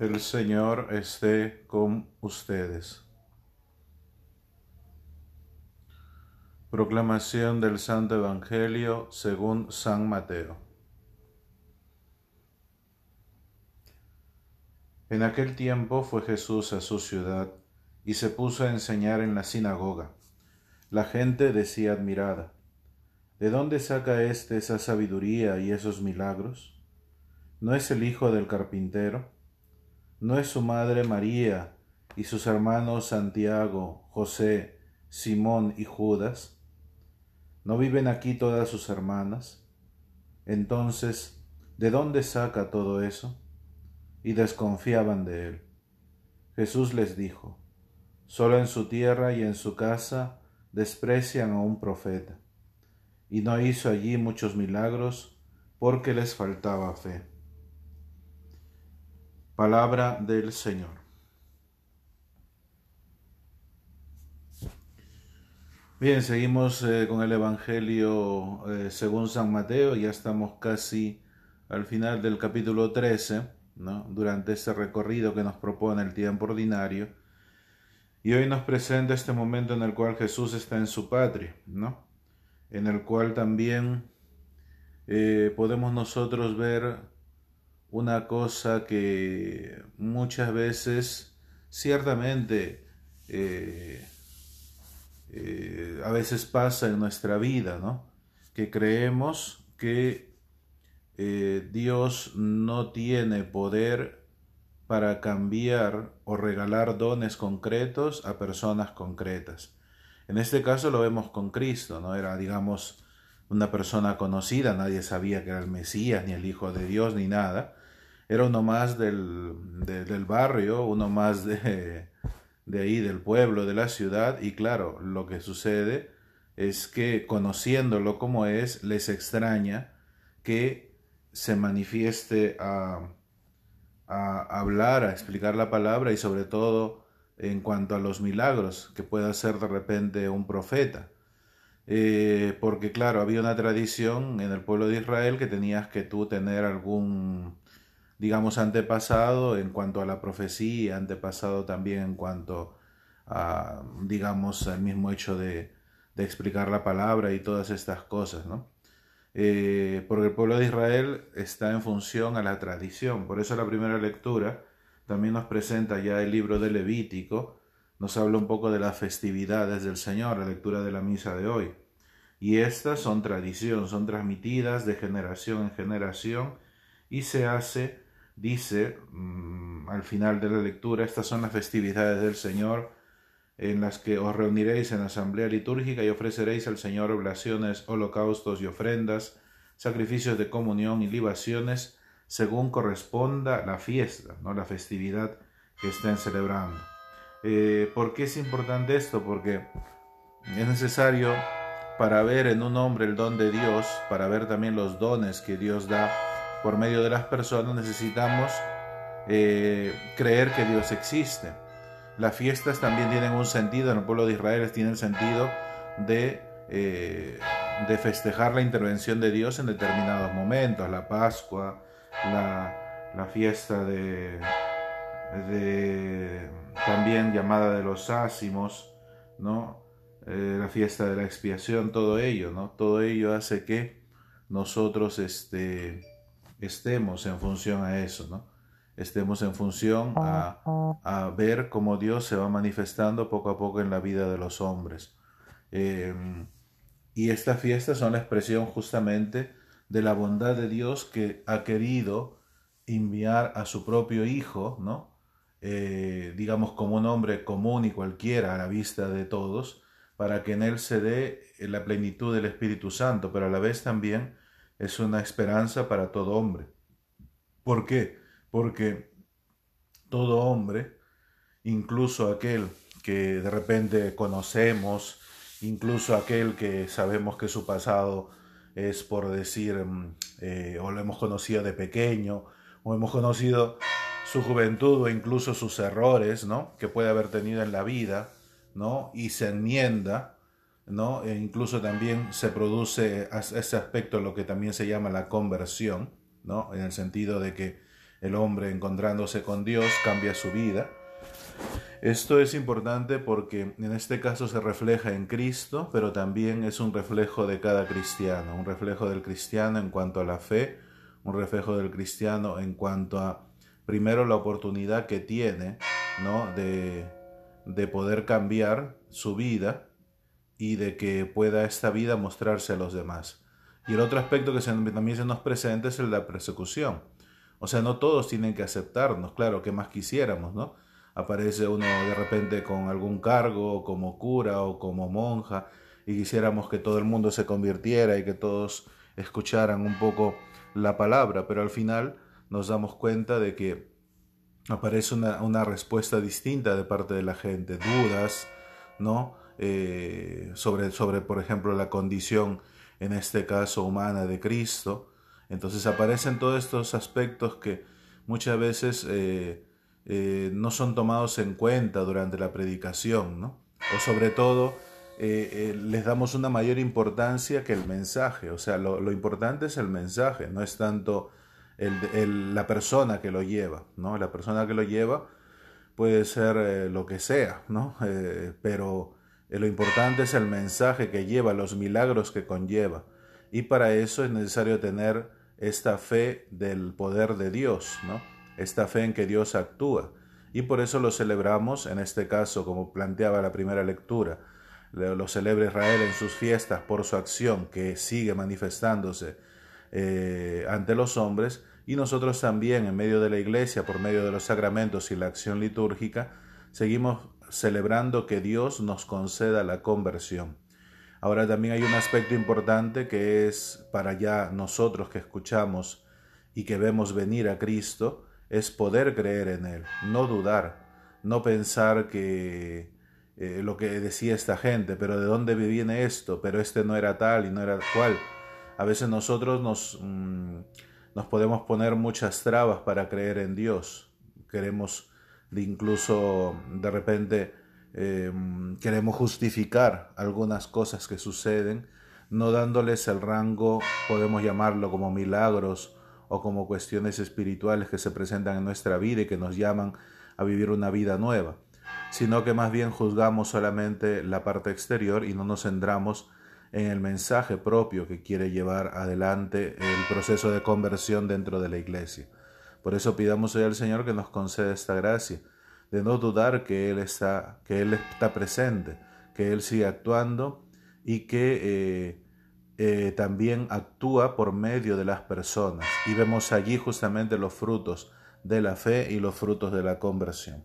El Señor esté con ustedes. Proclamación del Santo Evangelio según San Mateo. En aquel tiempo fue Jesús a su ciudad y se puso a enseñar en la sinagoga. La gente decía admirada, ¿de dónde saca éste esa sabiduría y esos milagros? ¿No es el hijo del carpintero? ¿No es su madre María y sus hermanos Santiago, José, Simón y Judas? ¿No viven aquí todas sus hermanas? Entonces, ¿de dónde saca todo eso? Y desconfiaban de él. Jesús les dijo, Solo en su tierra y en su casa desprecian a un profeta. Y no hizo allí muchos milagros porque les faltaba fe. Palabra del Señor. Bien, seguimos eh, con el Evangelio eh, según San Mateo, ya estamos casi al final del capítulo 13, ¿no? durante este recorrido que nos propone el tiempo ordinario, y hoy nos presenta este momento en el cual Jesús está en su patria, ¿no? en el cual también eh, podemos nosotros ver una cosa que muchas veces, ciertamente, eh, eh, a veces pasa en nuestra vida, ¿no? Que creemos que eh, Dios no tiene poder para cambiar o regalar dones concretos a personas concretas. En este caso lo vemos con Cristo, ¿no? Era, digamos, una persona conocida, nadie sabía que era el Mesías, ni el Hijo de Dios, ni nada, era uno más del, del barrio, uno más de, de ahí, del pueblo, de la ciudad, y claro, lo que sucede es que conociéndolo como es, les extraña que se manifieste a, a hablar, a explicar la palabra y sobre todo en cuanto a los milagros que pueda hacer de repente un profeta. Eh, porque claro, había una tradición en el pueblo de Israel que tenías que tú tener algún digamos, antepasado en cuanto a la profecía, antepasado también en cuanto a, digamos, el mismo hecho de, de explicar la palabra y todas estas cosas, ¿no? Eh, porque el pueblo de Israel está en función a la tradición. Por eso la primera lectura también nos presenta ya el libro de Levítico, nos habla un poco de las festividades del Señor, la lectura de la misa de hoy. Y estas son tradición, son transmitidas de generación en generación y se hace dice mm, al final de la lectura, estas son las festividades del Señor en las que os reuniréis en asamblea litúrgica y ofreceréis al Señor oblaciones, holocaustos y ofrendas, sacrificios de comunión y libaciones, según corresponda la fiesta, ¿no? la festividad que estén celebrando. Eh, ¿Por qué es importante esto? Porque es necesario para ver en un hombre el don de Dios, para ver también los dones que Dios da por medio de las personas necesitamos eh, creer que Dios existe. Las fiestas también tienen un sentido, en el pueblo de Israel tienen sentido de, eh, de festejar la intervención de Dios en determinados momentos, la Pascua, la, fiesta de, de, también llamada de los ácimos, ¿no? Eh, la fiesta de la expiación, todo ello, ¿no? Todo ello hace que nosotros este, estemos en función a eso, ¿no? Estemos en función a, a ver cómo Dios se va manifestando poco a poco en la vida de los hombres. Em, y estas fiestas son la expresión justamente de la bondad de Dios que ha querido enviar a su propio Hijo, ¿no? Eh, digamos como un hombre común y cualquiera a la vista de todos, para que en él se dé la plenitud del Espíritu Santo, pero a la vez también es una esperanza para todo hombre. ¿Por qué? Porque todo hombre, incluso aquel que de repente conocemos, incluso aquel que sabemos que su pasado es por decir, mm, eh, o lo hemos conocido de pequeño, o hemos conocido su juventud o incluso sus errores, ¿no? Que puede haber tenido en la vida, ¿no? Y se enmienda, ¿no? E incluso también se produce ese aspecto lo que también se llama la conversión, ¿no? En el sentido de que el hombre encontrándose con Dios cambia su vida. Esto es importante porque en este caso se refleja en Cristo, pero también es un reflejo de cada cristiano, un reflejo del cristiano en cuanto a la fe, un reflejo del cristiano en cuanto a, primero, la oportunidad que tiene ¿no? de, de poder cambiar su vida y de que pueda esta vida mostrarse a los demás. Y el otro aspecto que también se nos presenta es el de la persecución. O sea, no todos tienen que aceptarnos, claro, que más quisiéramos, ¿no? Aparece uno de repente con algún cargo, como cura o como monja, y quisiéramos que todo el mundo se convirtiera y que todos escucharan un poco la palabra, pero al final nos damos cuenta de que aparece una, una respuesta distinta de parte de la gente, dudas, ¿no? Eh, sobre, sobre, por ejemplo, la condición, en este caso, humana de Cristo. Entonces aparecen todos estos aspectos que muchas veces eh, eh, no son tomados en cuenta durante la predicación, ¿no? O sobre todo les damos una mayor importancia que el mensaje. O sea, lo, importante es el mensaje, no es tanto la persona que lo lleva, ¿no? La persona que lo lleva puede ser lo que sea, ¿no? pero lo importante es el mensaje que lleva, los milagros que conlleva. Y para eso es necesario tener esta fe del poder de Dios, ¿no? Esta fe en que Dios actúa. Y por eso lo celebramos, en este caso, como planteaba la primera lectura, lo celebra Israel en sus fiestas por su acción que sigue manifestándose eh, ante los hombres, y nosotros también en medio de la iglesia, por medio de los sacramentos y la acción litúrgica, seguimos celebrando que Dios nos conceda la conversión. Ahora también hay un aspecto importante que es para ya nosotros que escuchamos y que vemos venir a Cristo, es poder creer en Él, no dudar, no pensar que eh, lo que decía esta gente, pero de dónde viene esto, pero este no era tal y no era cual. A veces nosotros nos, mm, nos podemos poner muchas trabas para creer en Dios. Queremos incluso de repente em, queremos justificar algunas cosas que suceden, no dándoles el rango, podemos llamarlo como milagros o como cuestiones espirituales que se presentan en nuestra vida y que nos llaman a vivir una vida nueva, sino que más bien juzgamos solamente la parte exterior y no nos centramos en el mensaje propio que quiere llevar adelante el proceso de conversión dentro de la iglesia. Por eso pidamos hoy al Señor que nos conceda esta gracia, de no dudar que Él está, que Él está presente, que Él sigue actuando y que eh, eh, también actúa por medio de las personas. Y vemos allí justamente los frutos de la fe y los frutos de la conversión.